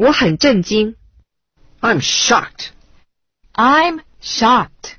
我很震惊。I'm shocked. I'm shocked.